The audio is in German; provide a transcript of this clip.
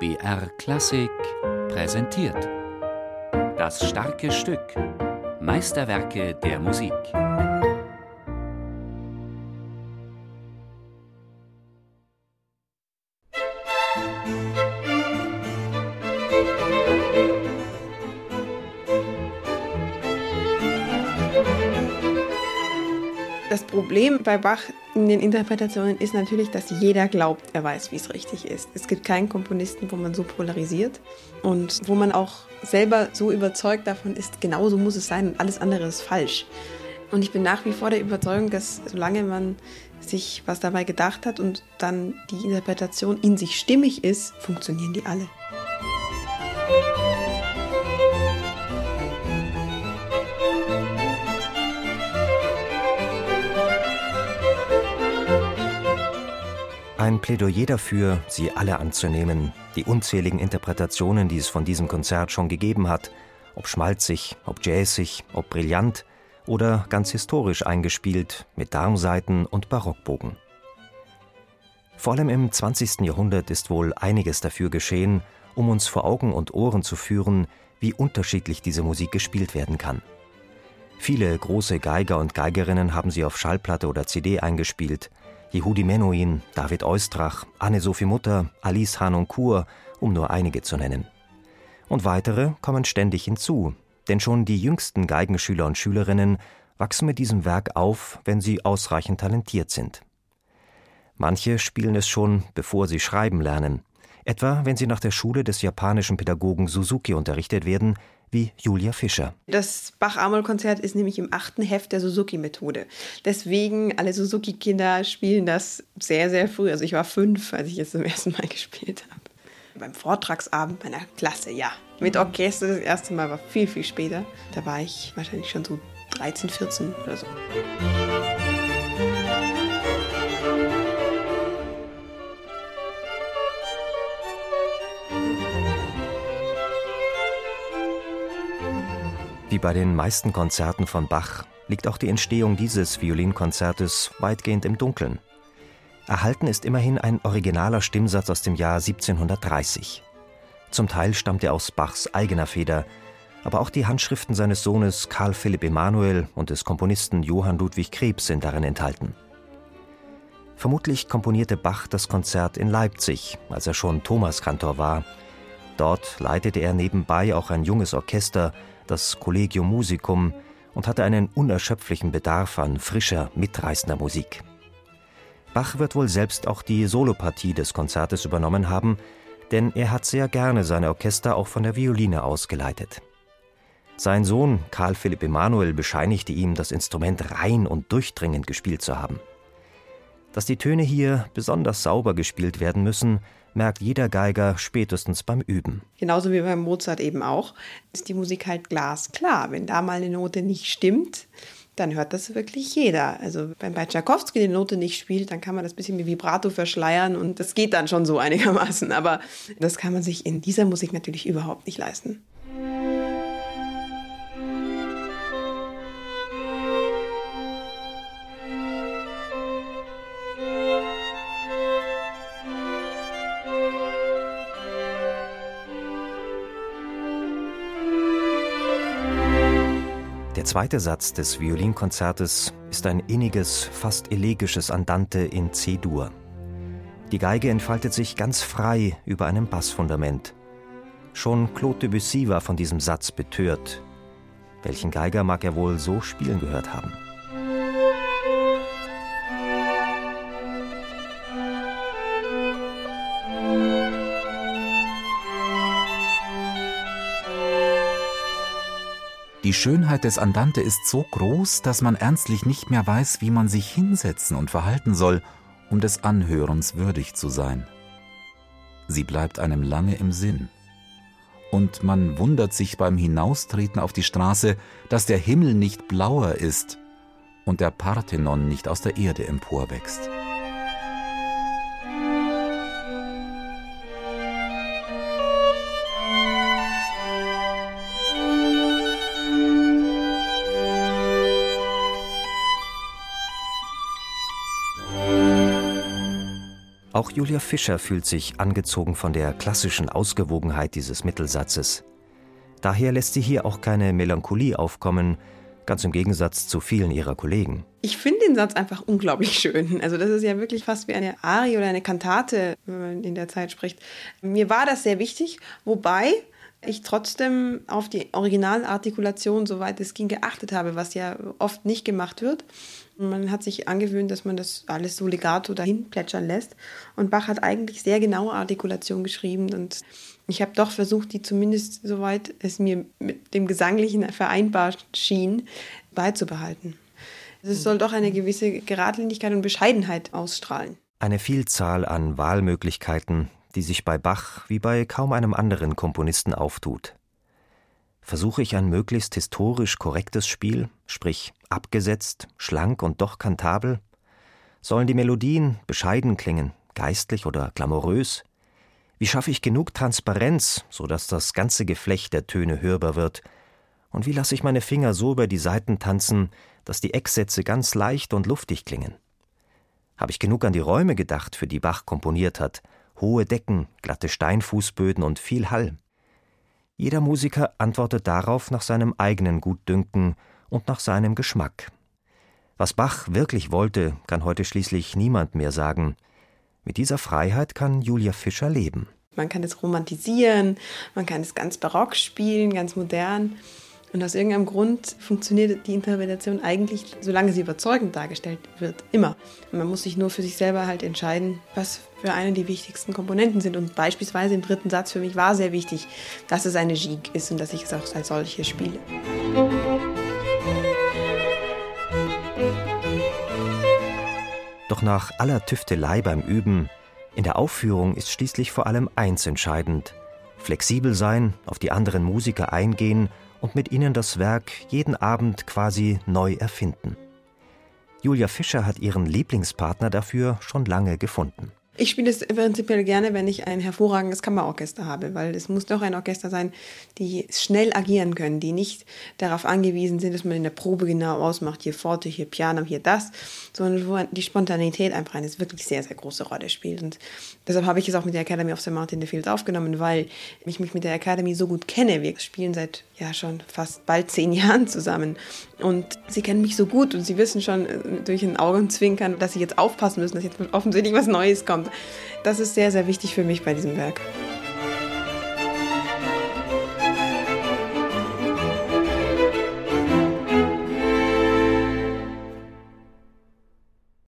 BR Klassik präsentiert. Das starke Stück. Meisterwerke der Musik. Das Problem bei Bach in den Interpretationen ist natürlich, dass jeder glaubt, er weiß, wie es richtig ist. Es gibt keinen Komponisten, wo man so polarisiert und wo man auch selber so überzeugt davon ist, genau so muss es sein und alles andere ist falsch. Und ich bin nach wie vor der Überzeugung, dass solange man sich was dabei gedacht hat und dann die Interpretation in sich stimmig ist, funktionieren die alle. Ein Plädoyer dafür, sie alle anzunehmen, die unzähligen Interpretationen, die es von diesem Konzert schon gegeben hat, ob schmalzig, ob jazzig, ob brillant oder ganz historisch eingespielt mit Darmsaiten und Barockbogen. Vor allem im 20. Jahrhundert ist wohl einiges dafür geschehen, um uns vor Augen und Ohren zu führen, wie unterschiedlich diese Musik gespielt werden kann. Viele große Geiger und Geigerinnen haben sie auf Schallplatte oder CD eingespielt, Yehudi Menuhin, David Eustrach, Anne-Sophie Mutter, Alice Hanoncourt, um nur einige zu nennen. Und weitere kommen ständig hinzu, denn schon die jüngsten Geigenschüler und Schülerinnen wachsen mit diesem Werk auf, wenn sie ausreichend talentiert sind. Manche spielen es schon, bevor sie schreiben lernen, etwa wenn sie nach der Schule des japanischen Pädagogen Suzuki unterrichtet werden, wie Julia Fischer. Das Bach-Amol-Konzert ist nämlich im achten Heft der Suzuki-Methode. Deswegen, alle Suzuki-Kinder spielen das sehr, sehr früh. Also ich war fünf, als ich es zum ersten Mal gespielt habe. Beim Vortragsabend meiner Klasse, ja. Mit Orchester das erste Mal war viel, viel später. Da war ich wahrscheinlich schon so 13, 14 oder so. Wie bei den meisten Konzerten von Bach liegt auch die Entstehung dieses Violinkonzertes weitgehend im Dunkeln. Erhalten ist immerhin ein originaler Stimmsatz aus dem Jahr 1730. Zum Teil stammt er aus Bachs eigener Feder, aber auch die Handschriften seines Sohnes Karl Philipp Emanuel und des Komponisten Johann Ludwig Krebs sind darin enthalten. Vermutlich komponierte Bach das Konzert in Leipzig, als er schon Thomaskantor war. Dort leitete er nebenbei auch ein junges Orchester, das Collegium Musicum, und hatte einen unerschöpflichen Bedarf an frischer, mitreißender Musik. Bach wird wohl selbst auch die Solopartie des Konzertes übernommen haben, denn er hat sehr gerne seine Orchester auch von der Violine ausgeleitet. Sein Sohn Karl Philipp Emanuel bescheinigte ihm, das Instrument rein und durchdringend gespielt zu haben. Dass die Töne hier besonders sauber gespielt werden müssen, merkt jeder Geiger spätestens beim Üben. Genauso wie beim Mozart eben auch, ist die Musik halt glasklar. Wenn da mal eine Note nicht stimmt, dann hört das wirklich jeder. Also wenn bei Tchaikovsky die Note nicht spielt, dann kann man das bisschen mit Vibrato verschleiern und das geht dann schon so einigermaßen. Aber das kann man sich in dieser Musik natürlich überhaupt nicht leisten. Der zweite Satz des Violinkonzertes ist ein inniges, fast elegisches Andante in C-Dur. Die Geige entfaltet sich ganz frei über einem Bassfundament. Schon Claude Debussy war von diesem Satz betört. Welchen Geiger mag er wohl so spielen gehört haben? Die Schönheit des Andante ist so groß, dass man ernstlich nicht mehr weiß, wie man sich hinsetzen und verhalten soll, um des Anhörens würdig zu sein. Sie bleibt einem lange im Sinn. Und man wundert sich beim Hinaustreten auf die Straße, dass der Himmel nicht blauer ist und der Parthenon nicht aus der Erde emporwächst. Auch Julia Fischer fühlt sich angezogen von der klassischen Ausgewogenheit dieses Mittelsatzes. Daher lässt sie hier auch keine Melancholie aufkommen, ganz im Gegensatz zu vielen ihrer Kollegen. Ich finde den Satz einfach unglaublich schön. Also das ist ja wirklich fast wie eine Arie oder eine Kantate, wenn man in der Zeit spricht. Mir war das sehr wichtig, wobei ich trotzdem auf die Originalartikulation, soweit es ging, geachtet habe, was ja oft nicht gemacht wird. Man hat sich angewöhnt, dass man das alles so legato dahin plätschern lässt. Und Bach hat eigentlich sehr genaue Artikulation geschrieben und ich habe doch versucht, die zumindest soweit es mir mit dem Gesanglichen vereinbar schien, beizubehalten. Es soll doch eine gewisse Geradlinigkeit und Bescheidenheit ausstrahlen. Eine Vielzahl an Wahlmöglichkeiten, die sich bei Bach wie bei kaum einem anderen Komponisten auftut. Versuche ich ein möglichst historisch korrektes Spiel, sprich abgesetzt, schlank und doch kantabel? Sollen die Melodien bescheiden klingen, geistlich oder glamourös? Wie schaffe ich genug Transparenz, so dass das ganze Geflecht der Töne hörbar wird? Und wie lasse ich meine Finger so über die Saiten tanzen, dass die Ecksätze ganz leicht und luftig klingen? Habe ich genug an die Räume gedacht, für die Bach komponiert hat, hohe Decken, glatte Steinfußböden und viel Hall. Jeder Musiker antwortet darauf nach seinem eigenen Gutdünken und nach seinem Geschmack. Was Bach wirklich wollte, kann heute schließlich niemand mehr sagen. Mit dieser Freiheit kann Julia Fischer leben. Man kann es romantisieren, man kann es ganz barock spielen, ganz modern. Und aus irgendeinem Grund funktioniert die Interpretation eigentlich, solange sie überzeugend dargestellt wird, immer. Und man muss sich nur für sich selber halt entscheiden, was für einen die wichtigsten Komponenten sind. Und beispielsweise im dritten Satz für mich war sehr wichtig, dass es eine Gigue ist und dass ich es auch als solche spiele. Doch nach aller Tüftelei beim Üben, in der Aufführung ist schließlich vor allem eins entscheidend: flexibel sein, auf die anderen Musiker eingehen und mit ihnen das Werk jeden Abend quasi neu erfinden. Julia Fischer hat ihren Lieblingspartner dafür schon lange gefunden. Ich spiele es prinzipiell gerne, wenn ich ein hervorragendes Kammerorchester habe, weil es muss doch ein Orchester sein, die schnell agieren können, die nicht darauf angewiesen sind, dass man in der Probe genau ausmacht, hier Forte, hier Piano, hier das, sondern wo die Spontanität einfach eine wirklich sehr, sehr große Rolle spielt. Und deshalb habe ich es auch mit der Academy of St. Martin in the Fields aufgenommen, weil ich mich mit der Academy so gut kenne. Wir spielen seit ja schon fast bald zehn Jahren zusammen und sie kennen mich so gut und sie wissen schon äh, durch ein Augenzwinkern, dass sie jetzt aufpassen müssen, dass jetzt offensichtlich was Neues kommt. Das ist sehr, sehr wichtig für mich bei diesem Werk.